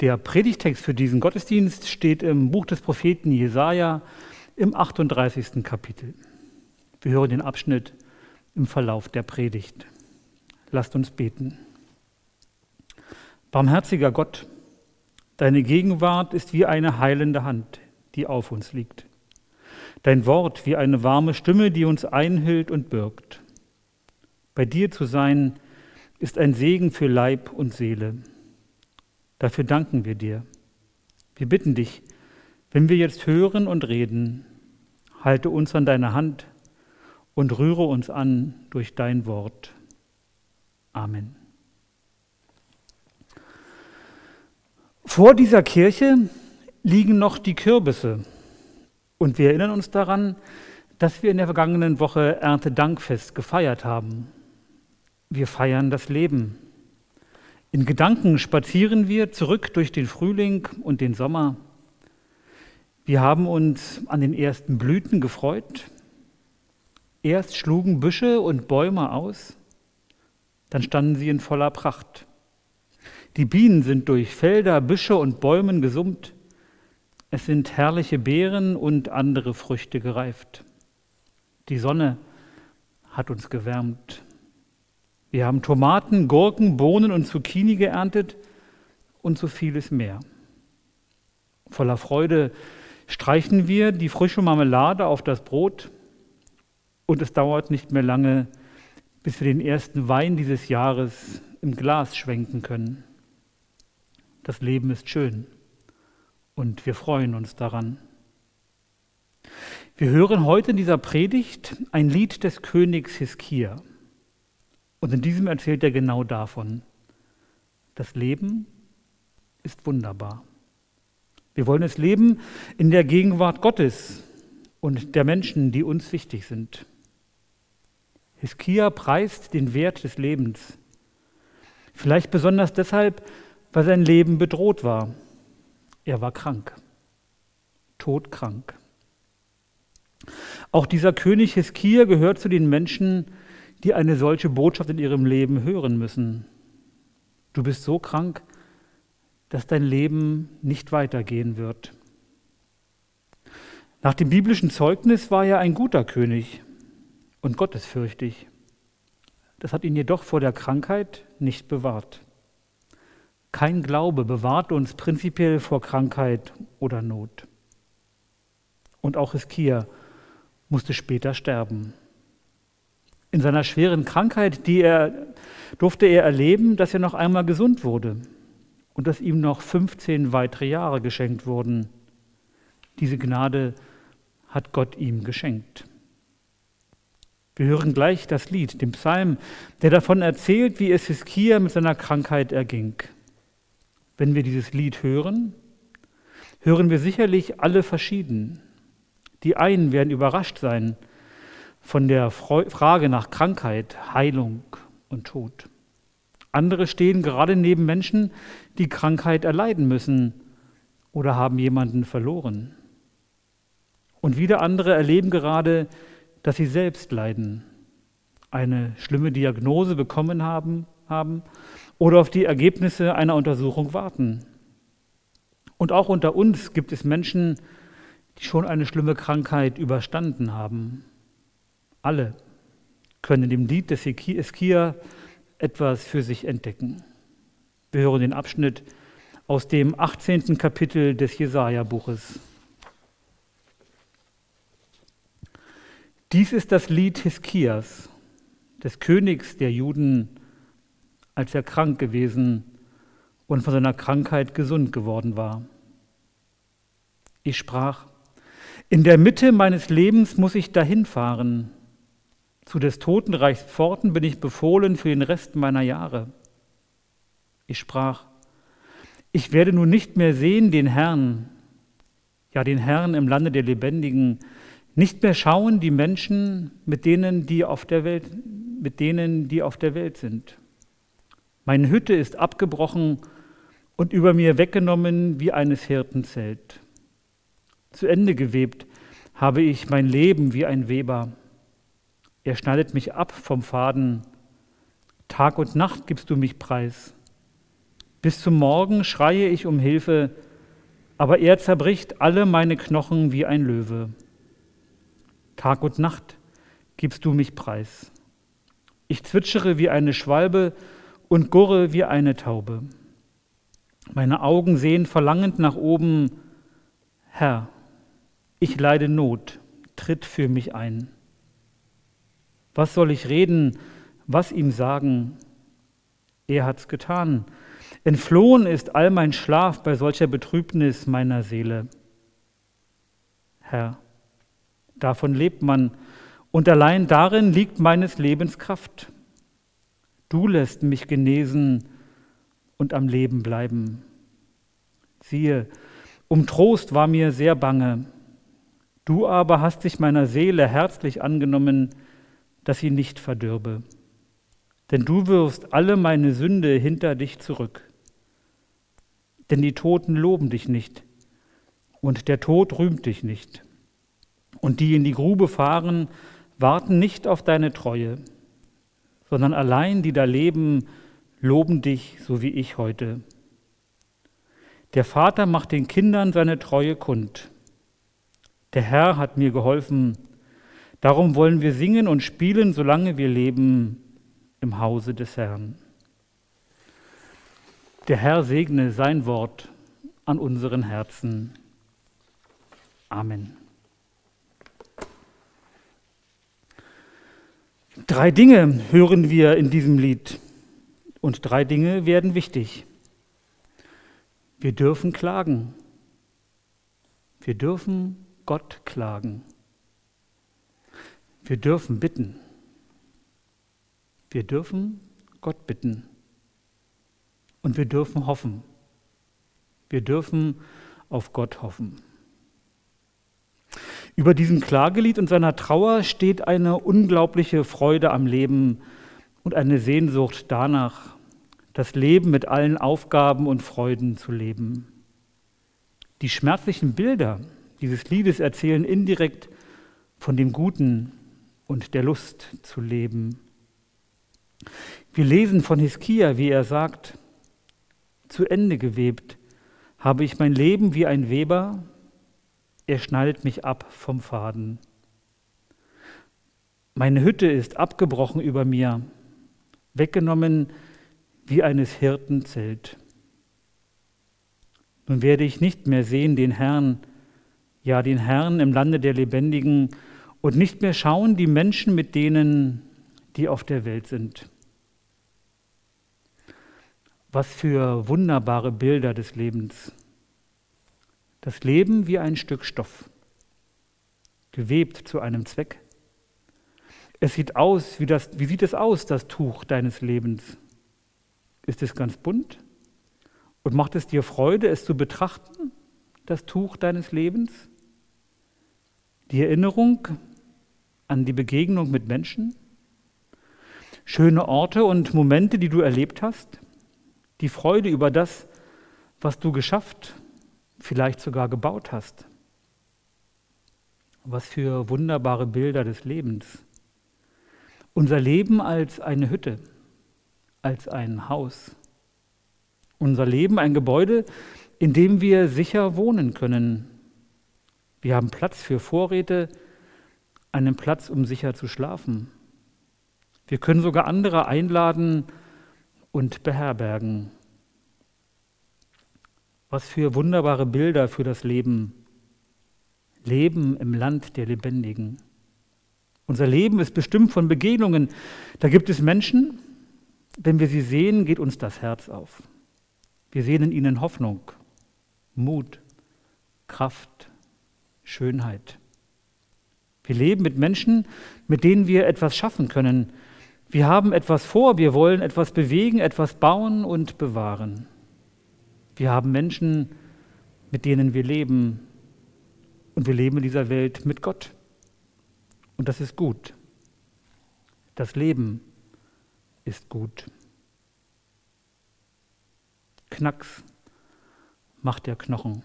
Der Predigtext für diesen Gottesdienst steht im Buch des Propheten Jesaja im 38. Kapitel. Wir hören den Abschnitt im Verlauf der Predigt. Lasst uns beten. Barmherziger Gott, deine Gegenwart ist wie eine heilende Hand, die auf uns liegt. Dein Wort wie eine warme Stimme, die uns einhüllt und birgt. Bei dir zu sein, ist ein Segen für Leib und Seele. Dafür danken wir dir. Wir bitten dich, wenn wir jetzt hören und reden, halte uns an deiner Hand und rühre uns an durch dein Wort. Amen. Vor dieser Kirche liegen noch die Kürbisse. Und wir erinnern uns daran, dass wir in der vergangenen Woche Erntedankfest gefeiert haben. Wir feiern das Leben. In Gedanken spazieren wir zurück durch den Frühling und den Sommer. Wir haben uns an den ersten Blüten gefreut. Erst schlugen Büsche und Bäume aus, dann standen sie in voller Pracht. Die Bienen sind durch Felder, Büsche und Bäumen gesummt. Es sind herrliche Beeren und andere Früchte gereift. Die Sonne hat uns gewärmt. Wir haben Tomaten, Gurken, Bohnen und Zucchini geerntet und so vieles mehr. Voller Freude streichen wir die frische Marmelade auf das Brot und es dauert nicht mehr lange, bis wir den ersten Wein dieses Jahres im Glas schwenken können. Das Leben ist schön und wir freuen uns daran. Wir hören heute in dieser Predigt ein Lied des Königs Hiskia. Und in diesem erzählt er genau davon. Das Leben ist wunderbar. Wir wollen es leben in der Gegenwart Gottes und der Menschen, die uns wichtig sind. Hiskia preist den Wert des Lebens. Vielleicht besonders deshalb, weil sein Leben bedroht war. Er war krank, todkrank. Auch dieser König Hiskia gehört zu den Menschen, die eine solche Botschaft in ihrem Leben hören müssen. Du bist so krank, dass dein Leben nicht weitergehen wird. Nach dem biblischen Zeugnis war er ein guter König und gottesfürchtig. Das hat ihn jedoch vor der Krankheit nicht bewahrt. Kein Glaube bewahrt uns prinzipiell vor Krankheit oder Not. Und auch Hiskia musste später sterben. In seiner schweren Krankheit, die er, durfte er erleben, dass er noch einmal gesund wurde und dass ihm noch 15 weitere Jahre geschenkt wurden. Diese Gnade hat Gott ihm geschenkt. Wir hören gleich das Lied, den Psalm, der davon erzählt, wie es Hiskia mit seiner Krankheit erging. Wenn wir dieses Lied hören, hören wir sicherlich alle verschieden. Die einen werden überrascht sein, von der Frage nach Krankheit, Heilung und Tod. Andere stehen gerade neben Menschen, die Krankheit erleiden müssen oder haben jemanden verloren. Und wieder andere erleben gerade, dass sie selbst leiden, eine schlimme Diagnose bekommen haben, haben oder auf die Ergebnisse einer Untersuchung warten. Und auch unter uns gibt es Menschen, die schon eine schlimme Krankheit überstanden haben alle können in dem Lied des Eskia etwas für sich entdecken. Wir hören den Abschnitt aus dem 18. Kapitel des Jesaja-Buches. Dies ist das Lied Hiskias, des Königs der Juden, als er krank gewesen und von seiner Krankheit gesund geworden war. Ich sprach, in der Mitte meines Lebens muss ich dahin fahren, zu des Totenreichs Pforten bin ich befohlen für den Rest meiner Jahre. Ich sprach, Ich werde nun nicht mehr sehen den Herrn, ja den Herrn im Lande der Lebendigen, nicht mehr schauen die Menschen, mit denen, die auf der Welt, mit denen, die auf der Welt sind. Meine Hütte ist abgebrochen und über mir weggenommen wie eines Hirtenzelt. Zu Ende gewebt habe ich mein Leben wie ein Weber. Er schneidet mich ab vom Faden. Tag und Nacht gibst du mich preis. Bis zum Morgen schreie ich um Hilfe, aber er zerbricht alle meine Knochen wie ein Löwe. Tag und Nacht gibst du mich preis. Ich zwitschere wie eine Schwalbe und gurre wie eine Taube. Meine Augen sehen verlangend nach oben, Herr, ich leide Not, tritt für mich ein. Was soll ich reden, was ihm sagen? Er hat's getan. Entflohen ist all mein Schlaf bei solcher Betrübnis meiner Seele. Herr, Davon lebt man. Und allein darin liegt meines Lebens Kraft. Du lässt mich genesen und am Leben bleiben. Siehe, um Trost war mir sehr bange. Du aber hast dich meiner Seele herzlich angenommen, dass sie nicht verdürbe. Denn du wirfst alle meine Sünde hinter dich zurück. Denn die Toten loben dich nicht und der Tod rühmt dich nicht. Und die in die Grube fahren, warten nicht auf deine Treue, sondern allein die da leben, loben dich, so wie ich heute. Der Vater macht den Kindern seine Treue kund. Der Herr hat mir geholfen. Darum wollen wir singen und spielen, solange wir leben im Hause des Herrn. Der Herr segne sein Wort an unseren Herzen. Amen. Drei Dinge hören wir in diesem Lied und drei Dinge werden wichtig. Wir dürfen klagen. Wir dürfen Gott klagen. Wir dürfen bitten. Wir dürfen Gott bitten. Und wir dürfen hoffen. Wir dürfen auf Gott hoffen. Über diesem Klagelied und seiner Trauer steht eine unglaubliche Freude am Leben und eine Sehnsucht danach, das Leben mit allen Aufgaben und Freuden zu leben. Die schmerzlichen Bilder dieses Liedes erzählen indirekt von dem Guten und der Lust zu leben. Wir lesen von Hiskia, wie er sagt, zu Ende gewebt habe ich mein Leben wie ein Weber er schneidet mich ab vom Faden. Meine Hütte ist abgebrochen über mir, weggenommen wie eines Hirten Zelt. Nun werde ich nicht mehr sehen den Herrn, ja den Herrn im Lande der Lebendigen und nicht mehr schauen die Menschen mit denen, die auf der Welt sind. Was für wunderbare Bilder des Lebens das Leben wie ein Stück Stoff, gewebt zu einem Zweck. Es sieht aus, wie, das, wie sieht es aus, das Tuch deines Lebens? Ist es ganz bunt? Und macht es dir Freude, es zu betrachten, das Tuch deines Lebens? Die Erinnerung an die Begegnung mit Menschen? Schöne Orte und Momente, die du erlebt hast? Die Freude über das, was du geschafft vielleicht sogar gebaut hast. Was für wunderbare Bilder des Lebens. Unser Leben als eine Hütte, als ein Haus. Unser Leben ein Gebäude, in dem wir sicher wohnen können. Wir haben Platz für Vorräte, einen Platz, um sicher zu schlafen. Wir können sogar andere einladen und beherbergen. Was für wunderbare Bilder für das Leben. Leben im Land der Lebendigen. Unser Leben ist bestimmt von Begegnungen. Da gibt es Menschen, wenn wir sie sehen, geht uns das Herz auf. Wir sehen in ihnen Hoffnung, Mut, Kraft, Schönheit. Wir leben mit Menschen, mit denen wir etwas schaffen können. Wir haben etwas vor, wir wollen etwas bewegen, etwas bauen und bewahren. Wir haben Menschen, mit denen wir leben. Und wir leben in dieser Welt mit Gott. Und das ist gut. Das Leben ist gut. Knacks macht der Knochen.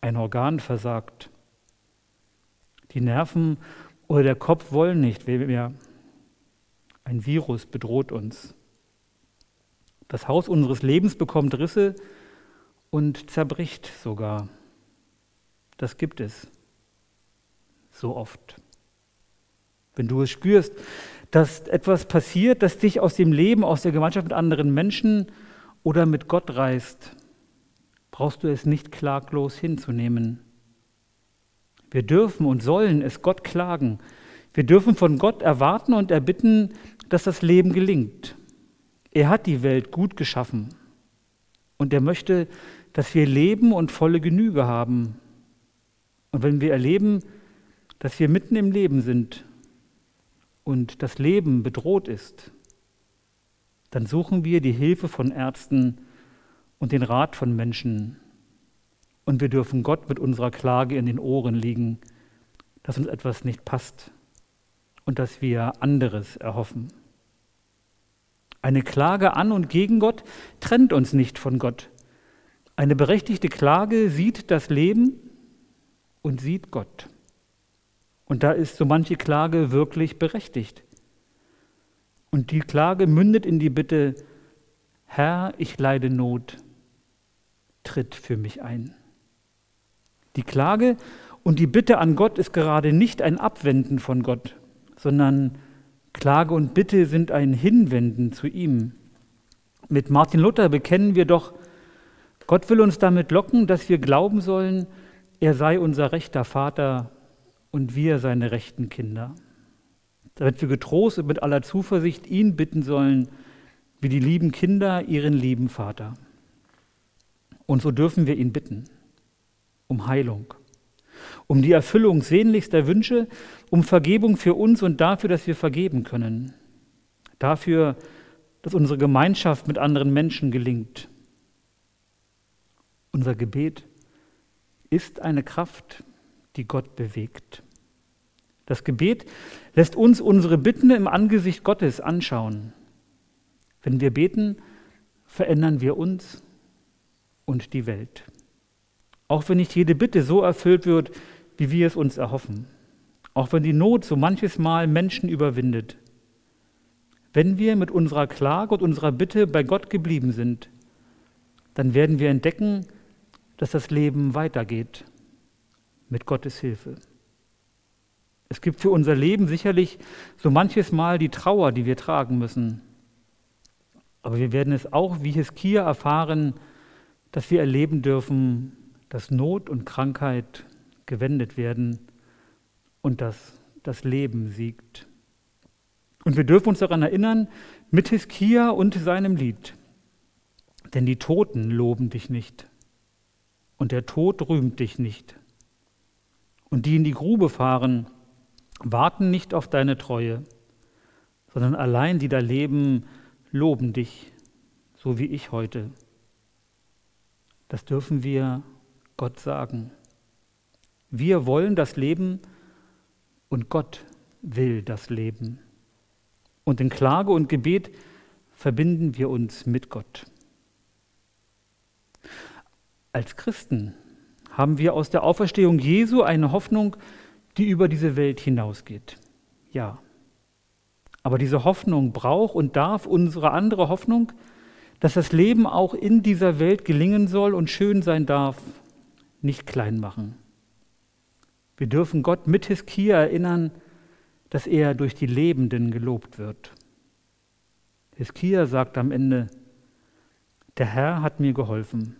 Ein Organ versagt. Die Nerven oder der Kopf wollen nicht mehr. Ein Virus bedroht uns. Das Haus unseres Lebens bekommt Risse und zerbricht sogar. Das gibt es so oft. Wenn du es spürst, dass etwas passiert, das dich aus dem Leben, aus der Gemeinschaft mit anderen Menschen oder mit Gott reißt, brauchst du es nicht klaglos hinzunehmen. Wir dürfen und sollen es Gott klagen. Wir dürfen von Gott erwarten und erbitten, dass das Leben gelingt. Er hat die Welt gut geschaffen und er möchte, dass wir leben und volle Genüge haben. Und wenn wir erleben, dass wir mitten im Leben sind und das Leben bedroht ist, dann suchen wir die Hilfe von Ärzten und den Rat von Menschen. Und wir dürfen Gott mit unserer Klage in den Ohren liegen, dass uns etwas nicht passt und dass wir anderes erhoffen. Eine Klage an und gegen Gott trennt uns nicht von Gott. Eine berechtigte Klage sieht das Leben und sieht Gott. Und da ist so manche Klage wirklich berechtigt. Und die Klage mündet in die Bitte, Herr, ich leide Not, tritt für mich ein. Die Klage und die Bitte an Gott ist gerade nicht ein Abwenden von Gott, sondern Klage und Bitte sind ein Hinwenden zu ihm. Mit Martin Luther bekennen wir doch, Gott will uns damit locken, dass wir glauben sollen, er sei unser rechter Vater und wir seine rechten Kinder damit wir getrost und mit aller Zuversicht ihn bitten sollen, wie die lieben Kinder ihren lieben Vater. Und so dürfen wir ihn bitten um Heilung, um die Erfüllung sehnlichster Wünsche, um Vergebung für uns und dafür, dass wir vergeben können, dafür, dass unsere Gemeinschaft mit anderen Menschen gelingt. Unser Gebet ist eine Kraft, die Gott bewegt. Das Gebet lässt uns unsere Bitten im Angesicht Gottes anschauen. Wenn wir beten, verändern wir uns und die Welt. Auch wenn nicht jede Bitte so erfüllt wird, wie wir es uns erhoffen. Auch wenn die Not so manches Mal Menschen überwindet. Wenn wir mit unserer Klage und unserer Bitte bei Gott geblieben sind, dann werden wir entdecken, dass das Leben weitergeht mit Gottes Hilfe. Es gibt für unser Leben sicherlich so manches Mal die Trauer, die wir tragen müssen. Aber wir werden es auch wie Hiskia erfahren, dass wir erleben dürfen, dass Not und Krankheit gewendet werden und dass das Leben siegt. Und wir dürfen uns daran erinnern, mit Hiskia und seinem Lied. Denn die Toten loben dich nicht und der Tod rühmt dich nicht. Und die in die Grube fahren, warten nicht auf deine Treue, sondern allein die da leben, loben dich, so wie ich heute. Das dürfen wir Gott sagen. Wir wollen das Leben und Gott will das Leben. Und in Klage und Gebet verbinden wir uns mit Gott. Als Christen haben wir aus der Auferstehung Jesu eine Hoffnung, die über diese Welt hinausgeht. Ja. Aber diese Hoffnung braucht und darf unsere andere Hoffnung, dass das Leben auch in dieser Welt gelingen soll und schön sein darf, nicht klein machen. Wir dürfen Gott mit Hiskia erinnern, dass er durch die Lebenden gelobt wird. Hiskia sagt am Ende, der Herr hat mir geholfen.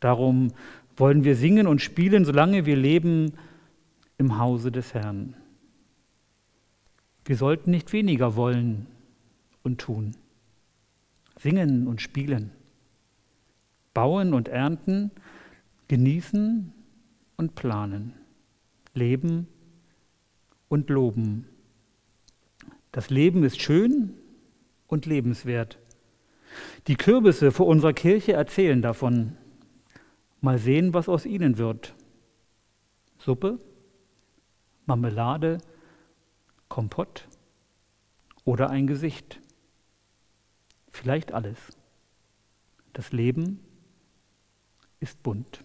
Darum wollen wir singen und spielen, solange wir leben, im Hause des Herrn. Wir sollten nicht weniger wollen und tun, singen und spielen, bauen und ernten, genießen und planen, leben und loben. Das Leben ist schön und lebenswert. Die Kürbisse vor unserer Kirche erzählen davon. Mal sehen, was aus ihnen wird. Suppe, Marmelade, Kompott oder ein Gesicht. Vielleicht alles. Das Leben ist bunt.